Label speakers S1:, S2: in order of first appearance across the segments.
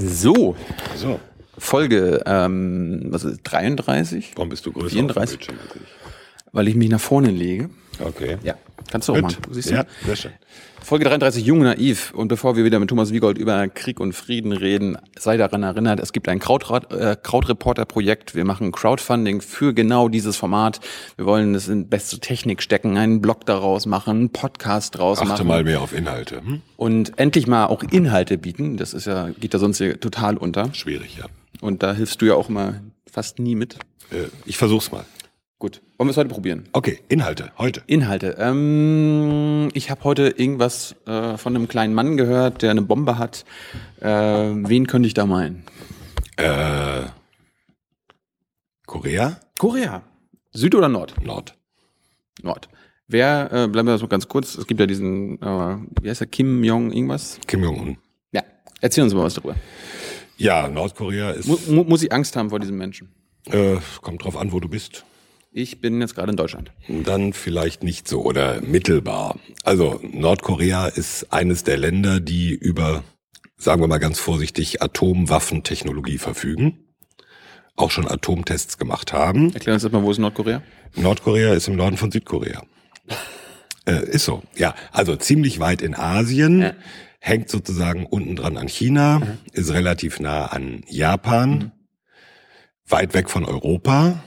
S1: So,
S2: So,
S1: Folge, ähm, was ist 33?
S2: warum bist du größer
S1: 34?
S2: auf dem Bildschirm als
S1: Weil ich mich nach vorne lege.
S2: Okay.
S1: Ja, kannst du auch machen. Siehst du?
S2: Ja, sehr schön.
S1: Folge 33, Jung und Naiv. Und bevor wir wieder mit Thomas Wiegold über Krieg und Frieden reden, sei daran erinnert, es gibt ein Krautrat, äh, Krautreporter-Projekt. Wir machen Crowdfunding für genau dieses Format. Wir wollen es in beste Technik stecken, einen Blog daraus machen, einen Podcast draus
S2: Achte
S1: machen.
S2: mal mehr auf Inhalte. Hm?
S1: Und endlich mal auch Inhalte bieten. Das ist ja, geht ja sonst hier total unter.
S2: Schwierig, ja.
S1: Und da hilfst du ja auch immer fast nie mit.
S2: Äh, ich versuch's mal.
S1: Gut. Wollen wir es heute probieren?
S2: Okay, Inhalte, heute.
S1: Inhalte. Ähm, ich habe heute irgendwas äh, von einem kleinen Mann gehört, der eine Bombe hat. Äh, wen könnte ich da meinen?
S2: Äh, Korea?
S1: Korea. Süd oder Nord?
S2: Nord.
S1: Nord. Wer, äh, bleiben wir so ganz kurz, es gibt ja diesen, äh, wie heißt der, Kim Jong irgendwas?
S2: Kim Jong-un.
S1: Ja, erzähl uns mal was darüber.
S2: Ja, Nordkorea ist,
S1: Mu mu muss ich Angst haben vor diesem Menschen?
S2: äh, kommt drauf an, wo du bist.
S1: Ich bin jetzt gerade in Deutschland.
S2: Dann vielleicht nicht so oder mittelbar. Also Nordkorea ist eines der Länder, die über, sagen wir mal ganz vorsichtig, Atomwaffentechnologie verfügen. Auch schon Atomtests gemacht haben.
S1: Erklär uns erstmal, wo ist Nordkorea?
S2: Nordkorea ist im Norden von Südkorea. Äh, ist so, ja. Also ziemlich weit in Asien,
S1: Ja.
S2: hängt sozusagen unten dran an China, ist relativ nah an Japan, weit weg von Europa,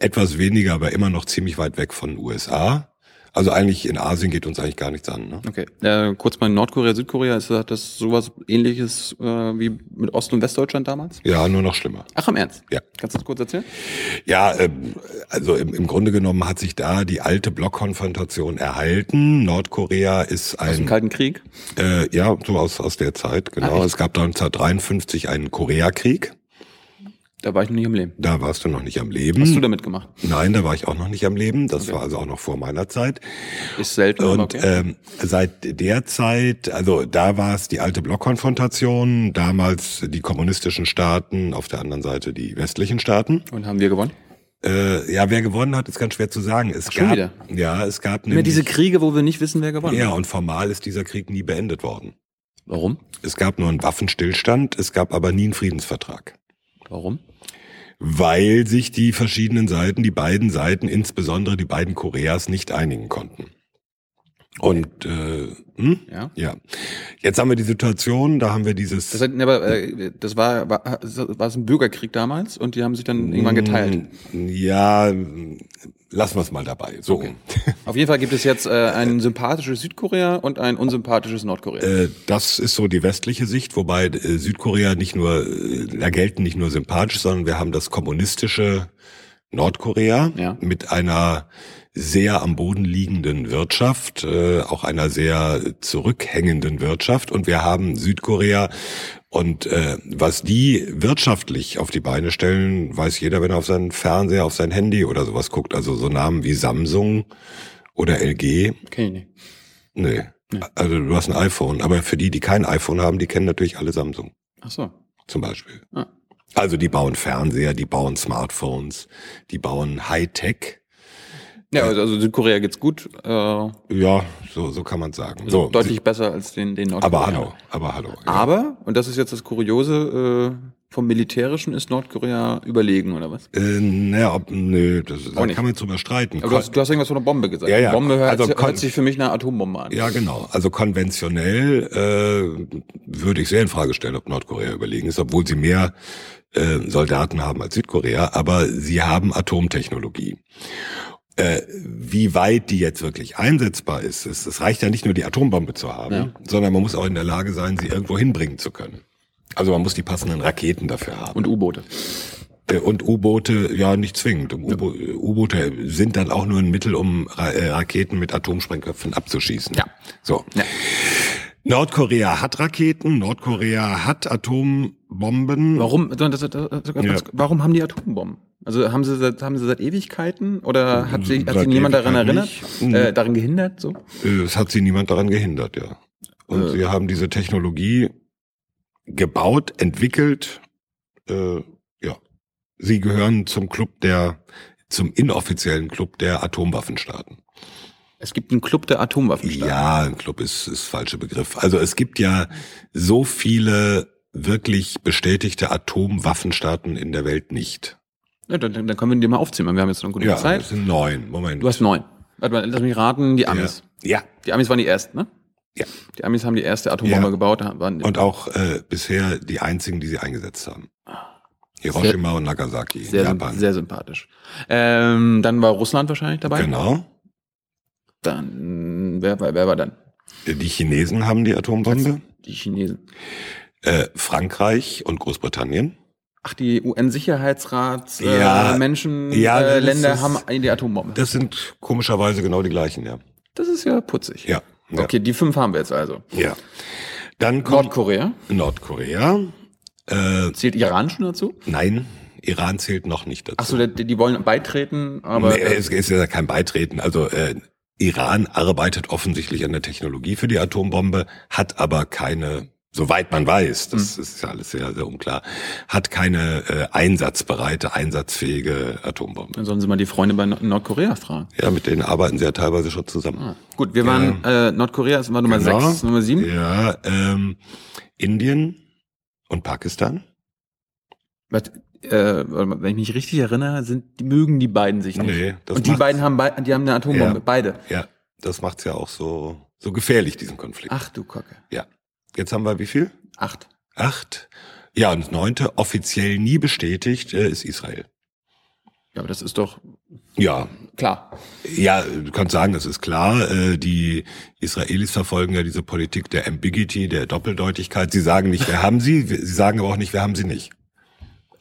S2: etwas weniger, aber immer noch ziemlich weit weg von USA. Also eigentlich in Asien geht uns eigentlich gar nichts an. Ne?
S1: Okay. Äh, kurz mal Nordkorea, Südkorea, ist das sowas ähnliches äh, wie mit Ost- und Westdeutschland damals?
S2: Ja, nur noch schlimmer.
S1: Ach, im Ernst?
S2: Ja.
S1: Kannst du das kurz erzählen?
S2: Ja, ähm, also im, im Grunde genommen hat sich da die alte Blockkonfrontation erhalten. Nordkorea ist
S1: Aus dem
S2: ein
S1: Kalten Krieg?
S2: Äh, ja, so aus, aus der Zeit, genau.
S1: Ah,
S2: es gab 1953 einen Koreakrieg.
S1: Da war ich noch nicht am Leben.
S2: Da warst du noch nicht am Leben.
S1: Hast du da mitgemacht?
S2: Nein, da war ich auch noch nicht am Leben. Das war also auch noch vor meiner Zeit.
S1: Ist selten,
S2: Und
S1: okay.
S2: ähm, seit der Zeit, also da war es die alte Blockkonfrontation, damals die kommunistischen Staaten, auf der anderen Seite die westlichen Staaten.
S1: Und haben wir gewonnen?
S2: Äh, ja, wer gewonnen hat, ist ganz schwer zu sagen. Es
S1: schon
S2: gab,
S1: wieder?
S2: ja, es gab
S1: Immer
S2: nämlich,
S1: diese Kriege, wo wir nicht wissen, wer gewonnen
S2: ja,
S1: hat.
S2: und formal ist dieser Krieg nie beendet worden.
S1: Warum?
S2: Es gab nur einen Waffenstillstand, es gab aber nie einen Friedensvertrag.
S1: Warum?
S2: Weil sich die verschiedenen Seiten, die beiden Seiten, insbesondere die beiden Koreas, nicht einigen konnten. Und äh, hm?
S1: Ja.
S2: ja, jetzt haben wir die Situation, da haben wir dieses
S1: Das, ne, aber, äh, das war, war, war es ein Bürgerkrieg damals und die haben sich dann irgendwann geteilt.
S2: Ja, lassen wir es mal dabei. So.
S1: Auf jeden Fall gibt es jetzt äh, ein sympathisches Südkorea und ein unsympathisches Nordkorea.
S2: Äh, Das ist so die westliche Sicht, wobei äh, Südkorea nicht nur, äh, da gelten nicht nur sympathisch, sondern wir haben das kommunistische Nordkorea
S1: Ja.
S2: mit einer sehr am Boden liegenden Wirtschaft, äh, auch einer sehr zurückhängenden Wirtschaft. Und wir haben Südkorea und äh, was die wirtschaftlich auf die Beine stellen, weiß jeder, wenn er auf seinen Fernseher, auf sein Handy oder sowas guckt. Also so Namen wie Samsung oder LG.
S1: Kenn ich nicht.
S2: Nee. Also du hast ein iPhone, aber für die, die kein iPhone haben, die kennen natürlich alle Samsung
S1: Ach so.
S2: zum Beispiel.
S1: Ah.
S2: Also die bauen Fernseher, die bauen Smartphones, die bauen Hightech.
S1: Ja, also, also Südkorea geht's gut. Äh,
S2: Ja, so, so kann man sagen. So,
S1: deutlich besser als den, den Nordkorea.
S2: aber hallo, aber hallo. Ja.
S1: Aber, und das ist jetzt das Kuriose, äh, vom Militärischen ist Nordkorea überlegen, oder was?
S2: Äh, naja, nö, das, da kann man drüber streiten.
S1: Aber du hast, du hast irgendwas von einer Bombe gesagt.
S2: Ja, ja.
S1: Bombe hört,
S2: Also
S1: hört sich für mich eine Atombombe an.
S2: Ja, genau. Also konventionell äh, würde ich sehr in Frage stellen, ob Nordkorea überlegen ist, obwohl sie mehr äh, Soldaten haben als Südkorea, aber sie haben Atomtechnologie. Äh, wie weit die jetzt wirklich einsetzbar ist, es, es reicht ja nicht nur die Atombombe zu haben,
S1: Ja.
S2: sondern man muss auch in der Lage sein, sie irgendwo hinbringen zu können. Also man muss die passenden Raketen dafür haben.
S1: Und U-Boote.
S2: Äh, Und U-Boote, ja, nicht zwingend. U-Bo- U-Boote sind dann auch nur ein Mittel, um Ra äh, Raketen mit Atomsprengköpfen abzuschießen.
S1: Ja.
S2: So.
S1: Ja.
S2: Nordkorea hat Raketen, Nordkorea hat Atombomben.
S1: Warum, das, das, das,
S2: Ja.
S1: warum haben die Atombomben? Also haben sie, seit- haben sie seit Ewigkeiten oder hat sich, hat
S2: Seit
S1: sich niemand daran erinnert,
S2: nicht.
S1: äh, daran gehindert? So?
S2: Äh, Es hat sie niemand daran gehindert, ja. Und
S1: Äh.
S2: sie haben diese Technologie gebaut, entwickelt. Äh, ja, sie gehören zum Club der, zum inoffiziellen Club der Atomwaffenstaaten.
S1: Es gibt einen Club der Atomwaffenstaaten.
S2: Ja, ein Club ist ist falscher Begriff. Also es gibt ja so viele wirklich bestätigte Atomwaffenstaaten in der Welt nicht.
S1: Ja, dann, dann können wir die mal aufzählen. Wir haben jetzt noch eine gute
S2: Ja,
S1: Zeit.
S2: das sind neun. Moment.
S1: Du hast neun. Warte mal, lass mich raten, die Amis.
S2: ja.
S1: Die Amis waren die ersten, ne?
S2: Ja.
S1: Die Amis haben die erste Atombombe
S2: Ja.
S1: gebaut.
S2: Und auch äh, bisher die einzigen, die sie eingesetzt haben. Hiroshima und Nagasaki,
S1: sehr,
S2: Japan.
S1: sehr sympathisch. Ähm, dann war Russland wahrscheinlich dabei.
S2: genau.
S1: Dann, wer, war- wer war dann?
S2: Die Chinesen haben die Atombombe.
S1: Die Chinesen.
S2: Äh, Frankreich und Großbritannien.
S1: Ach, die UN-Sicherheitsrats äh,
S2: Ja.
S1: Äh,
S2: das
S1: Länder
S2: ist-
S1: haben die Atombombe.
S2: Das sind komischerweise genau die gleichen, ja.
S1: Das ist ja putzig.
S2: Ja. ja.
S1: Okay, die fünf haben wir jetzt also.
S2: Ja. Dann kommt
S1: Nordkorea.
S2: Nordkorea. Äh,
S1: Zählt Iran schon dazu?
S2: nein, Iran zählt noch nicht dazu.
S1: Ach so, die, die wollen beitreten, aber
S2: nee, es ist ja kein Beitreten. Also äh, Iran arbeitet offensichtlich an der Technologie für die Atombombe, hat aber keine, soweit man weiß, das
S1: Hm.
S2: ist ja alles sehr, sehr unklar, hat keine äh, einsatzbereite, einsatzfähige Atombombe.
S1: dann sollen sie mal die Freunde bei Nord- Nordkorea fragen.
S2: Ja, mit denen arbeiten sie ja teilweise schon zusammen.
S1: Ah, gut, wir waren, äh, Nordkorea ist war Nummer
S2: Genau.
S1: sechs, Nummer sieben.
S2: Ja, ähm, Indien und Pakistan.
S1: Was, äh, wenn ich mich richtig erinnere, sind, die mögen die beiden sich nicht.
S2: Nee, das
S1: Und die beiden haben, bei, die haben eine Atombombe,
S2: Ja.
S1: beide.
S2: Ja, das macht's ja auch so, so gefährlich, diesen Konflikt.
S1: Ach du Kacke.
S2: Ja. Jetzt haben wir wie viel?
S1: Acht.
S2: Acht. Ja, und das neunte, offiziell nie bestätigt, äh, ist Israel.
S1: Ja, aber das ist doch
S2: Ja,
S1: klar.
S2: ja, du kannst sagen, das ist klar. Äh, die Israelis verfolgen ja diese Politik der Ambiguity, der Doppeldeutigkeit. Sie sagen nicht, wir haben sie, sie sagen aber auch nicht, wir haben sie nicht.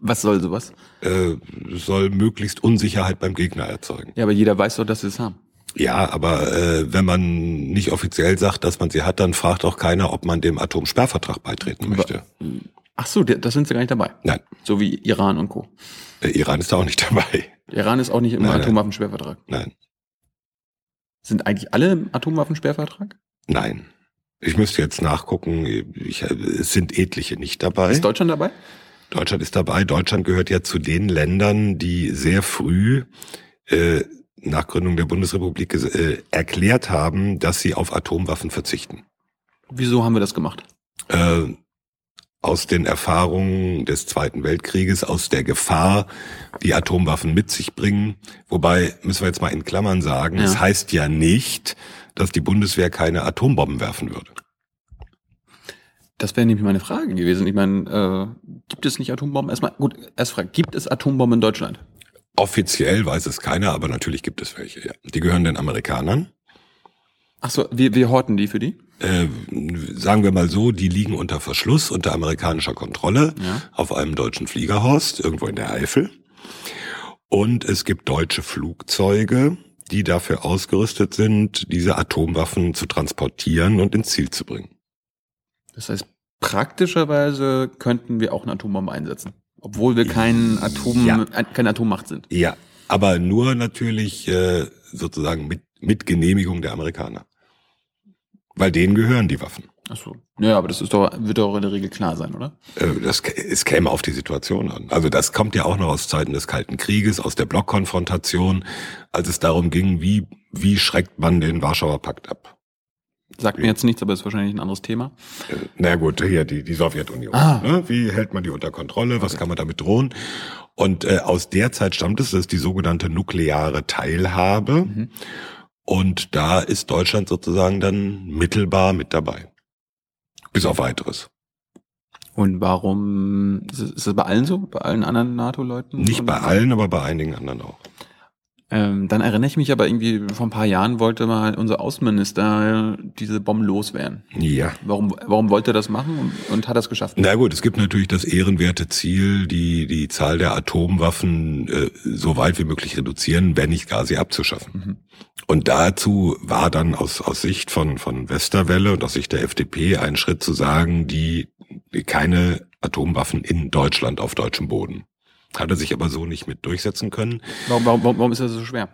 S1: Was soll sowas?
S2: Äh, soll möglichst Unsicherheit beim Gegner erzeugen.
S1: Ja, aber jeder weiß doch, dass sie es haben.
S2: Ja, aber äh, wenn man nicht offiziell sagt, dass man sie hat, dann fragt auch keiner, ob man dem Atomsperrvertrag beitreten möchte.
S1: Ach so, da sind sie gar nicht dabei.
S2: Nein,
S1: So wie Iran und Co.
S2: äh, Iran ist da auch nicht dabei.
S1: Iran ist auch nicht im. Atomwaffensperrvertrag.
S2: Nein,
S1: Sind eigentlich alle im Atomwaffensperrvertrag?
S2: nein. Ich müsste jetzt nachgucken. Ich, es sind etliche nicht dabei.
S1: Ist Deutschland dabei?
S2: Deutschland ist dabei. Deutschland gehört ja zu den Ländern, die sehr früh äh, nach Gründung der Bundesrepublik äh, erklärt haben, dass sie auf Atomwaffen verzichten.
S1: Wieso haben wir das gemacht?
S2: Äh, aus den Erfahrungen des Zweiten Weltkrieges, aus der Gefahr, die Atomwaffen mit sich bringen. Wobei, müssen wir jetzt mal in Klammern sagen,
S1: Ja.
S2: es heißt ja nicht, dass die Bundeswehr keine Atombomben werfen würde.
S1: Das wäre nämlich meine Frage gewesen. Ich meine, äh, gibt es nicht Atombomben? Erstmal, gut, erst Frage, gibt es Atombomben in Deutschland?
S2: Offiziell weiß es keiner, aber natürlich gibt es welche. Ja. Die gehören den Amerikanern.
S1: Ach so, wir, wir horten die für die?
S2: Äh, sagen wir mal so, die liegen unter Verschluss, unter amerikanischer Kontrolle
S1: Ja.
S2: auf einem deutschen Fliegerhorst, irgendwo in der Eifel. Und es gibt deutsche Flugzeuge, die dafür ausgerüstet sind, diese Atomwaffen zu transportieren und ins Ziel zu bringen.
S1: Das heißt, praktischerweise könnten wir auch eine Atombombe einsetzen. Obwohl wir kein Atom,
S2: Ja.
S1: keine Atommacht sind.
S2: Ja, aber nur natürlich äh, sozusagen mit, mit Genehmigung der Amerikaner. Weil denen gehören die Waffen.
S1: Ach so. Ja, aber das ist doch, wird doch in der Regel klar sein, oder?
S2: Äh, Das, es käme auf die Situation an. Also das kommt ja auch noch aus Zeiten des Kalten Krieges, aus der Blockkonfrontation, als es darum ging, wie, wie schreckt man den Warschauer Pakt ab.
S1: Sagt mir jetzt nichts, aber ist wahrscheinlich ein anderes Thema.
S2: Äh, Na gut, hier die, die Sowjetunion.
S1: Ah.
S2: Ne? Wie hält man die unter Kontrolle? Was kann man damit drohen? Und äh, aus der Zeit stammt es, das ist die sogenannte nukleare Teilhabe.
S1: Mhm.
S2: Und da ist Deutschland sozusagen dann mittelbar mit dabei. Bis auf weiteres.
S1: Und warum, ist es- das bei allen so? Bei allen anderen NATO-Leuten?
S2: Nicht bei allen, aber bei einigen anderen auch.
S1: Ähm, dann erinnere ich mich aber irgendwie, vor ein paar Jahren wollte mal unser Außenminister diese Bomben loswerden.
S2: Ja.
S1: Warum, warum wollte er das machen und, und hat das geschafft?
S2: Na gut, es gibt natürlich das ehrenwerte Ziel, die, die Zahl der Atomwaffen äh, so weit wie möglich reduzieren, wenn nicht gar sie abzuschaffen.
S1: Mhm.
S2: Und dazu war dann aus, aus Sicht von, von Westerwelle und aus Sicht der FDP ein Schritt zu sagen, die, die keine Atomwaffen in Deutschland auf deutschem Boden. Hat er sich aber so nicht mit durchsetzen können.
S1: Warum, warum, warum ist das so schwer?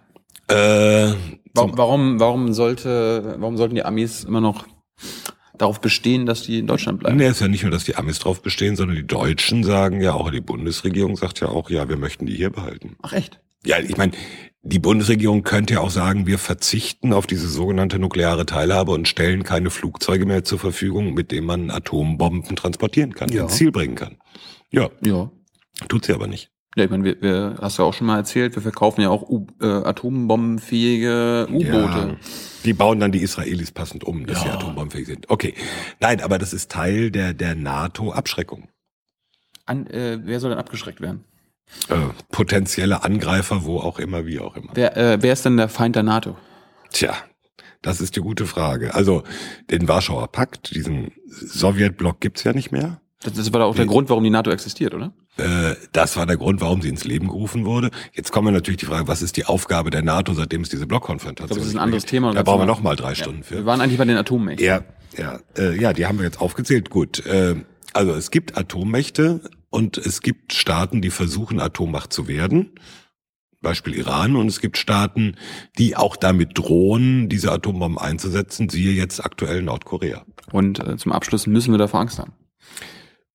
S2: Äh,
S1: Warum, warum, warum sollte, warum sollten die Amis immer noch darauf bestehen, dass die in Deutschland bleiben?
S2: Nee, ist ja nicht nur, dass die Amis drauf bestehen, sondern die Deutschen sagen ja auch, die Bundesregierung sagt ja auch, ja, wir möchten die hier behalten.
S1: Ach echt?
S2: Ja, ich meine, Die Bundesregierung könnte ja auch sagen, wir verzichten auf diese sogenannte nukleare Teilhabe und stellen keine Flugzeuge mehr zur Verfügung, mit denen man Atombomben transportieren kann, ja. ins Ziel bringen kann. Ja. Ja. Tut sie aber nicht.
S1: Ja, ich meine, wir, wir hast du ja auch schon mal erzählt, wir verkaufen ja auch U äh, atombombenfähige U-Boote. Ja,
S2: die bauen dann die Israelis passend um, dass ja. sie atombombenfähig sind. Okay. Nein, aber das ist Teil der, der NATO-Abschreckung.
S1: An, äh, wer soll denn abgeschreckt werden?
S2: Äh, potenzielle Angreifer, wo auch immer, wie auch immer.
S1: Wer, äh, wer ist denn der Feind der NATO?
S2: Tja, das ist die gute Frage. Also den Warschauer Pakt, diesen Sowjetblock gibt's ja nicht mehr.
S1: Das, das war auch der Grund, warum die NATO existiert, oder?
S2: Äh, das war der Grund, warum sie ins Leben gerufen wurde. Jetzt kommen wir natürlich die Frage, was ist die Aufgabe der NATO, seitdem es diese Blockkonfrontation
S1: gibt? Das ist ein anderes Thema.
S2: Da brauchen wir noch mal drei Stunden für.
S1: Wir waren eigentlich bei den Atommächten.
S2: Ja, ja, äh, ja, die haben wir jetzt aufgezählt. Gut, äh, also es gibt Atommächte und es gibt Staaten, die versuchen, Atommacht zu werden. Beispiel Iran. Und es gibt Staaten, die auch damit drohen, diese Atombomben einzusetzen. Siehe jetzt aktuell Nordkorea.
S1: Und äh, zum Abschluss müssen wir davor Angst haben.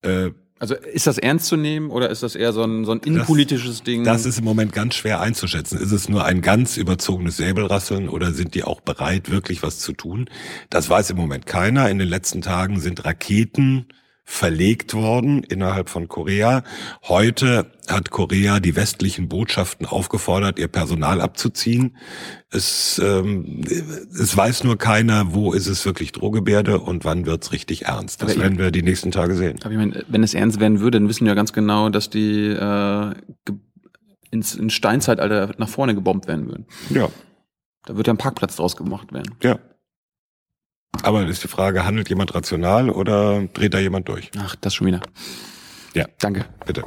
S1: Äh, also ist das ernst zu nehmen oder ist das eher so ein, so ein innenpolitisches
S2: das,
S1: Ding?
S2: Das ist im Moment ganz schwer einzuschätzen. Ist es nur ein ganz überzogenes Säbelrasseln oder sind die auch bereit, wirklich was zu tun? Das weiß im Moment keiner. In den letzten Tagen sind Raketen verlegt worden innerhalb von Korea. Heute hat Korea die westlichen Botschaften aufgefordert, ihr Personal abzuziehen. Es, ähm, es weiß nur keiner, wo ist es wirklich Drohgebärde und wann wird's richtig ernst. Das aber werden wir die nächsten Tage sehen.
S1: Aber ich meine, wenn es ernst werden würde, dann wissen wir ja ganz genau, dass die äh, ins, ins Steinzeitalter nach vorne gebombt werden würden.
S2: Ja.
S1: Da wird ja ein Parkplatz draus gemacht werden.
S2: Ja. Aber ist die Frage, handelt jemand rational oder dreht da jemand durch?
S1: Ach, das schon wieder.
S2: Ja.
S1: Danke.
S2: Bitte.